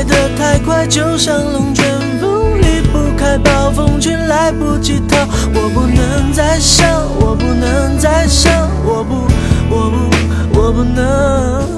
来的太快，就像龙卷风，离不开暴风圈，来不及逃。我不能再想，我不能再想，我不，我不，我不能。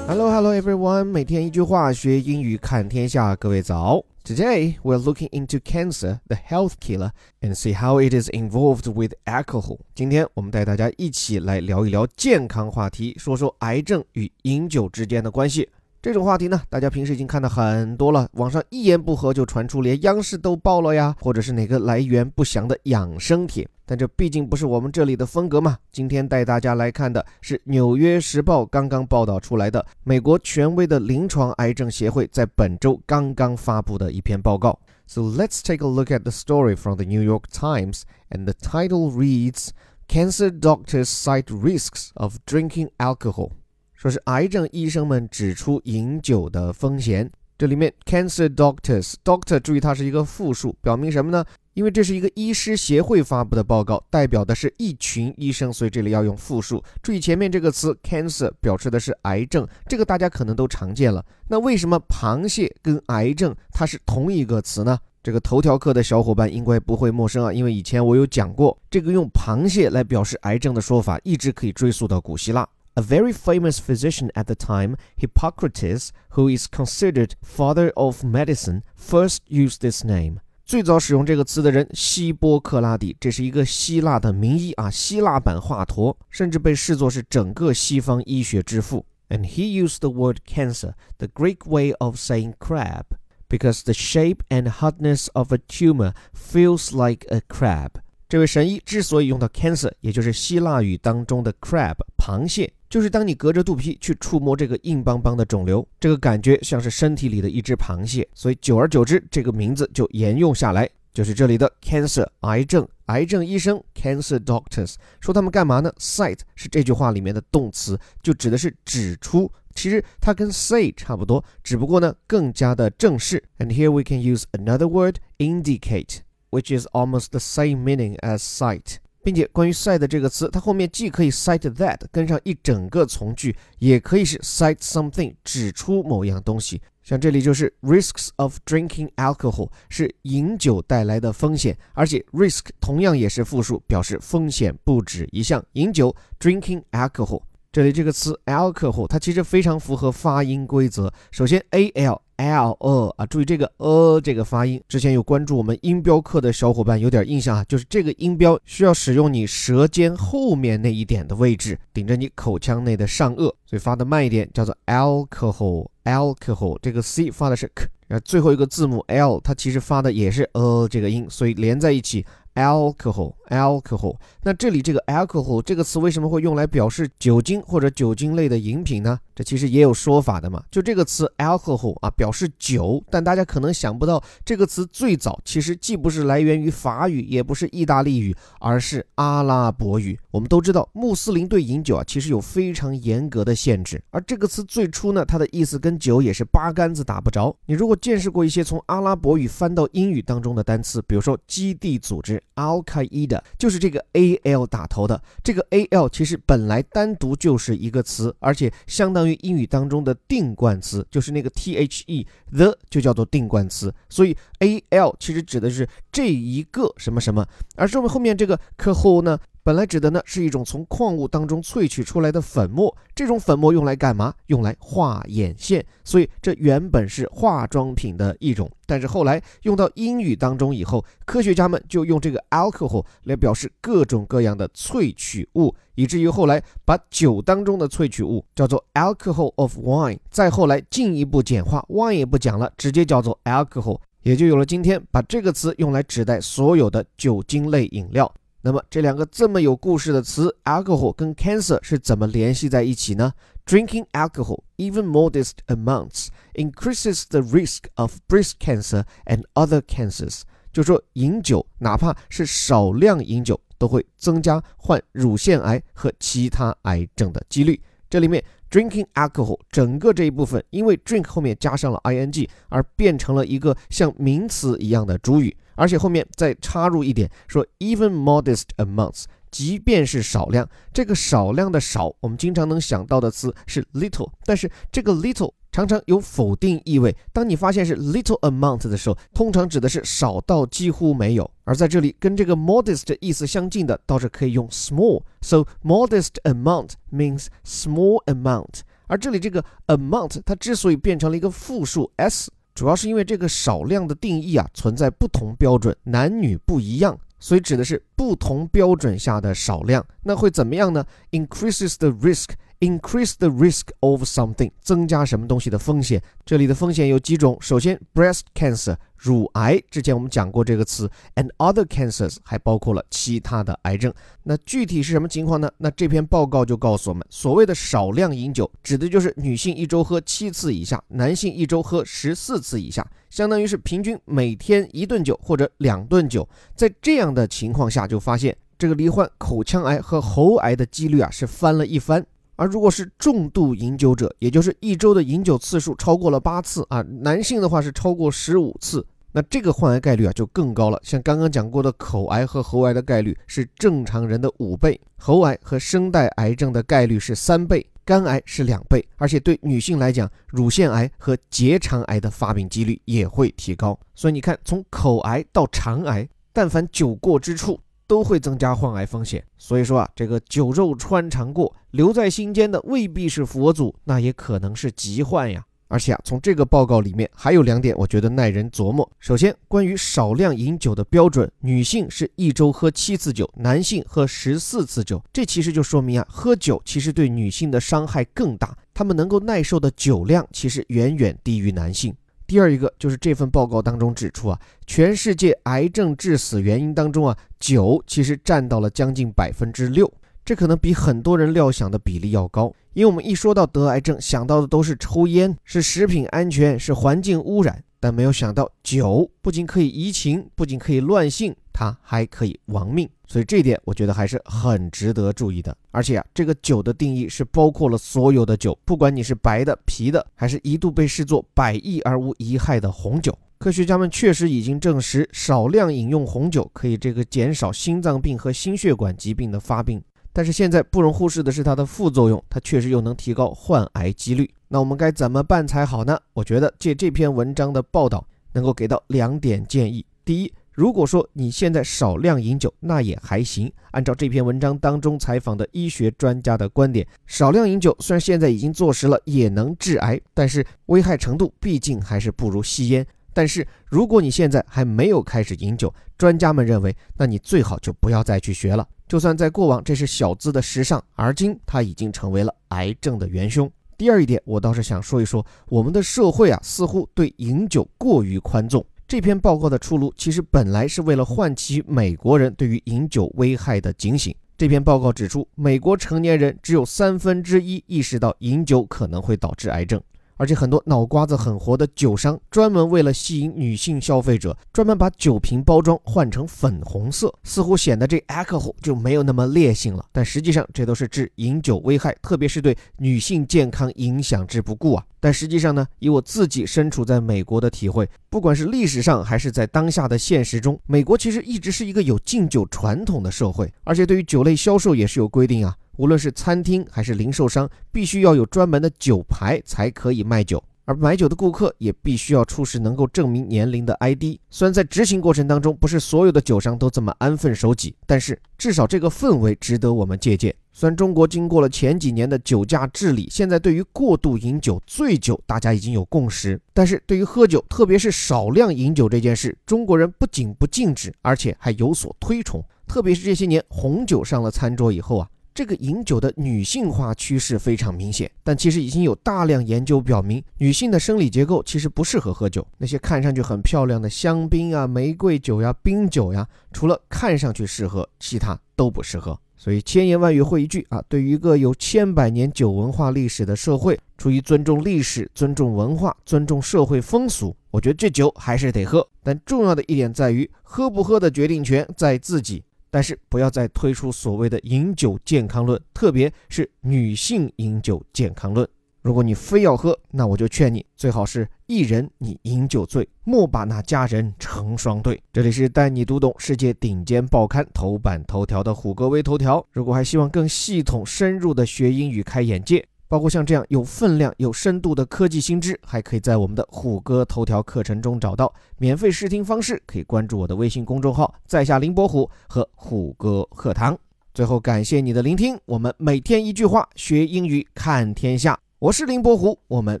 Hello, hello, everyone！每天一句话，学英语看天下。各位早。Today we're looking into cancer, the health killer, and see how it is involved with alcohol. 今天我们带大家一起来聊一聊健康话题，说说癌症与饮酒之间的关系。这种话题呢，大家平时已经看到很多了，网上一言不合就传出连央视都报了呀，或者是哪个来源不详的养生帖。但这毕竟不是我们这里的风格嘛。今天带大家来看的是《纽约时报》刚刚报道出来的美国权威的临床癌症协会在本周刚刚发布的一篇报告。So let's take a look at the story from the New York Times, and the title reads. Cancer doctors cite risks of drinking alcohol. 说是癌症医生们指出饮酒的风险。这里面 cancer doctors，doctor 注意它是一个复数，表明什么呢？因为这是一个医师协会发布的报告，代表的是一群医生，所以这里要用复数。注意前面这个词 cancer 表示的是癌症，这个大家可能都常见了。那为什么螃蟹跟癌症它是同一个词呢？这个头条课的小伙伴应该不会陌生啊，因为以前我有讲过，这个用螃蟹来表示癌症的说法，一直可以追溯到古希腊。A very famous physician at the time, Hippocrates, who is considered father of medicine, first used this name. 最早使用这个词的人希波克拉底，这是一个希腊的名医啊，希腊版华佗，甚至被视作是整个西方医学之父。And he used the word cancer, the Greek way of saying crab, because the shape and hardness of a tumor feels like a crab. 这位神医之所以用到 cancer，也就是希腊语当中的 crab 螃蟹，就是当你隔着肚皮去触摸这个硬邦邦的肿瘤，这个感觉像是身体里的一只螃蟹，所以久而久之，这个名字就沿用下来，就是这里的 cancer 癌症癌症医生 cancer doctors 说他们干嘛呢？cite 是这句话里面的动词，就指的是指出，其实它跟 say 差不多，只不过呢更加的正式。And here we can use another word indicate。Which is almost the same meaning as cite，并且关于 cite 这个词，它后面既可以 cite that 跟上一整个从句，也可以是 cite something 指出某样东西。像这里就是 risks of drinking alcohol 是饮酒带来的风险，而且 risk 同样也是复数，表示风险不止一项。饮酒 drinking alcohol，这里这个词 alcohol 它其实非常符合发音规则。首先 a l l 呃啊，注意这个呃这个发音。之前有关注我们音标课的小伙伴有点印象啊，就是这个音标需要使用你舌尖后面那一点的位置，顶着你口腔内的上颚，所以发的慢一点，叫做 alcohol alcohol。这个 c 发的是 k，然后最后一个字母 l 它其实发的也是呃这个音，所以连在一起。alcohol alcohol，那这里这个 alcohol 这个词为什么会用来表示酒精或者酒精类的饮品呢？这其实也有说法的嘛。就这个词 alcohol 啊，表示酒，但大家可能想不到，这个词最早其实既不是来源于法语，也不是意大利语，而是阿拉伯语。我们都知道，穆斯林对饮酒啊，其实有非常严格的限制。而这个词最初呢，它的意思跟酒也是八竿子打不着。你如果见识过一些从阿拉伯语翻到英语当中的单词，比如说基地组织。Al Qaeda 就是这个 A L 打头的，这个 A L 其实本来单独就是一个词，而且相当于英语当中的定冠词，就是那个 T H E the 就叫做定冠词，所以 A L 其实指的是这一个什么什么，而这么后面这个课后呢？本来指的呢是一种从矿物当中萃取出来的粉末，这种粉末用来干嘛？用来画眼线，所以这原本是化妆品的一种。但是后来用到英语当中以后，科学家们就用这个 alcohol 来表示各种各样的萃取物，以至于后来把酒当中的萃取物叫做 alcohol of wine，再后来进一步简化，wine 也不讲了，直接叫做 alcohol，也就有了今天把这个词用来指代所有的酒精类饮料。那么这两个这么有故事的词，alcohol 跟 cancer 是怎么联系在一起呢？Drinking alcohol, even modest amounts, increases the risk of breast cancer and other cancers。就说饮酒，哪怕是少量饮酒，都会增加患乳腺癌和其他癌症的几率。这里面 drinking alcohol 整个这一部分，因为 drink 后面加上了 ing，而变成了一个像名词一样的主语。而且后面再插入一点，说 even modest amounts，即便是少量，这个少量的少，我们经常能想到的词是 little，但是这个 little 常常有否定意味。当你发现是 little amount 的时候，通常指的是少到几乎没有。而在这里，跟这个 modest 意思相近的，倒是可以用 small。So modest amount means small amount。而这里这个 amount 它之所以变成了一个复数 s，主要是因为这个少量的定义啊存在不同标准，男女不一样。所以指的是不同标准下的少量，那会怎么样呢？Increases the risk, increase the risk of something，增加什么东西的风险？这里的风险有几种？首先，breast cancer。乳癌之前我们讲过这个词，and other cancers 还包括了其他的癌症。那具体是什么情况呢？那这篇报告就告诉我们，所谓的少量饮酒，指的就是女性一周喝七次以下，男性一周喝十四次以下，相当于是平均每天一顿酒或者两顿酒。在这样的情况下，就发现这个罹患口腔癌和喉癌的几率啊是翻了一番。而如果是重度饮酒者，也就是一周的饮酒次数超过了八次啊，男性的话是超过十五次，那这个患癌概率啊就更高了。像刚刚讲过的口癌和喉癌的概率是正常人的五倍，喉癌和声带癌症的概率是三倍，肝癌是两倍，而且对女性来讲，乳腺癌和结肠癌的发病几率也会提高。所以你看，从口癌到肠癌，但凡酒过之处。都会增加患癌风险，所以说啊，这个酒肉穿肠过，留在心间的未必是佛祖，那也可能是疾患呀。而且啊，从这个报告里面还有两点，我觉得耐人琢磨。首先，关于少量饮酒的标准，女性是一周喝七次酒，男性喝十四次酒，这其实就说明啊，喝酒其实对女性的伤害更大，她们能够耐受的酒量其实远远低于男性。第二一个就是这份报告当中指出啊，全世界癌症致死原因当中啊，酒其实占到了将近百分之六，这可能比很多人料想的比例要高。因为我们一说到得癌症，想到的都是抽烟、是食品安全、是环境污染，但没有想到酒不仅可以移情，不仅可以乱性。它还可以亡命，所以这一点我觉得还是很值得注意的。而且啊，这个酒的定义是包括了所有的酒，不管你是白的、啤的，还是一度被视作百益而无一害的红酒。科学家们确实已经证实，少量饮用红酒可以这个减少心脏病和心血管疾病的发病。但是现在不容忽视的是它的副作用，它确实又能提高患癌几率。那我们该怎么办才好呢？我觉得借这篇文章的报道，能够给到两点建议。第一，如果说你现在少量饮酒，那也还行。按照这篇文章当中采访的医学专家的观点，少量饮酒虽然现在已经坐实了也能致癌，但是危害程度毕竟还是不如吸烟。但是如果你现在还没有开始饮酒，专家们认为，那你最好就不要再去学了。就算在过往这是小资的时尚，而今它已经成为了癌症的元凶。第二一点，我倒是想说一说，我们的社会啊，似乎对饮酒过于宽纵。这篇报告的出炉，其实本来是为了唤起美国人对于饮酒危害的警醒。这篇报告指出，美国成年人只有三分之一意识到饮酒可能会导致癌症。而且很多脑瓜子很活的酒商，专门为了吸引女性消费者，专门把酒瓶包装换成粉红色，似乎显得这 alcohol 就没有那么烈性了。但实际上，这都是置饮酒危害，特别是对女性健康影响之不顾啊。但实际上呢，以我自己身处在美国的体会，不管是历史上还是在当下的现实中，美国其实一直是一个有禁酒传统的社会，而且对于酒类销售也是有规定啊。无论是餐厅还是零售商，必须要有专门的酒牌才可以卖酒，而买酒的顾客也必须要出示能够证明年龄的 ID。虽然在执行过程当中，不是所有的酒商都这么安分守己，但是至少这个氛围值得我们借鉴。虽然中国经过了前几年的酒驾治理，现在对于过度饮酒、醉酒，大家已经有共识，但是对于喝酒，特别是少量饮酒这件事，中国人不仅不禁止，而且还有所推崇。特别是这些年红酒上了餐桌以后啊。这个饮酒的女性化趋势非常明显，但其实已经有大量研究表明，女性的生理结构其实不适合喝酒。那些看上去很漂亮的香槟啊、玫瑰酒呀、冰酒呀，除了看上去适合，其他都不适合。所以千言万语汇一句啊，对于一个有千百年酒文化历史的社会，出于尊重历史、尊重文化、尊重社会风俗，我觉得这酒还是得喝。但重要的一点在于，喝不喝的决定权在自己。但是不要再推出所谓的饮酒健康论，特别是女性饮酒健康论。如果你非要喝，那我就劝你最好是一人你饮酒醉，莫把那佳人成双对。这里是带你读懂世界顶尖报刊头版头条的虎哥微头条。如果还希望更系统深入的学英语开眼界，包括像这样有分量、有深度的科技新知，还可以在我们的虎哥头条课程中找到。免费试听方式可以关注我的微信公众号“在下林伯虎”和虎哥课堂。最后感谢你的聆听，我们每天一句话学英语看天下。我是林伯虎，我们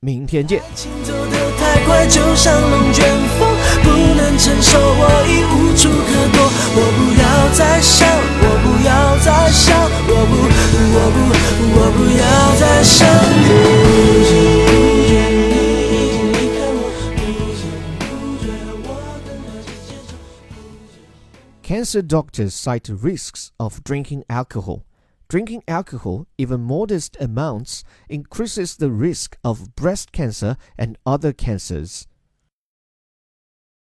明天见。我。不要再想，我不要再想，我不，我不，我不要再想。Cancer doctors cite risks of drinking alcohol. Drinking alcohol, even modest amounts, increases the risk of breast cancer and other cancers.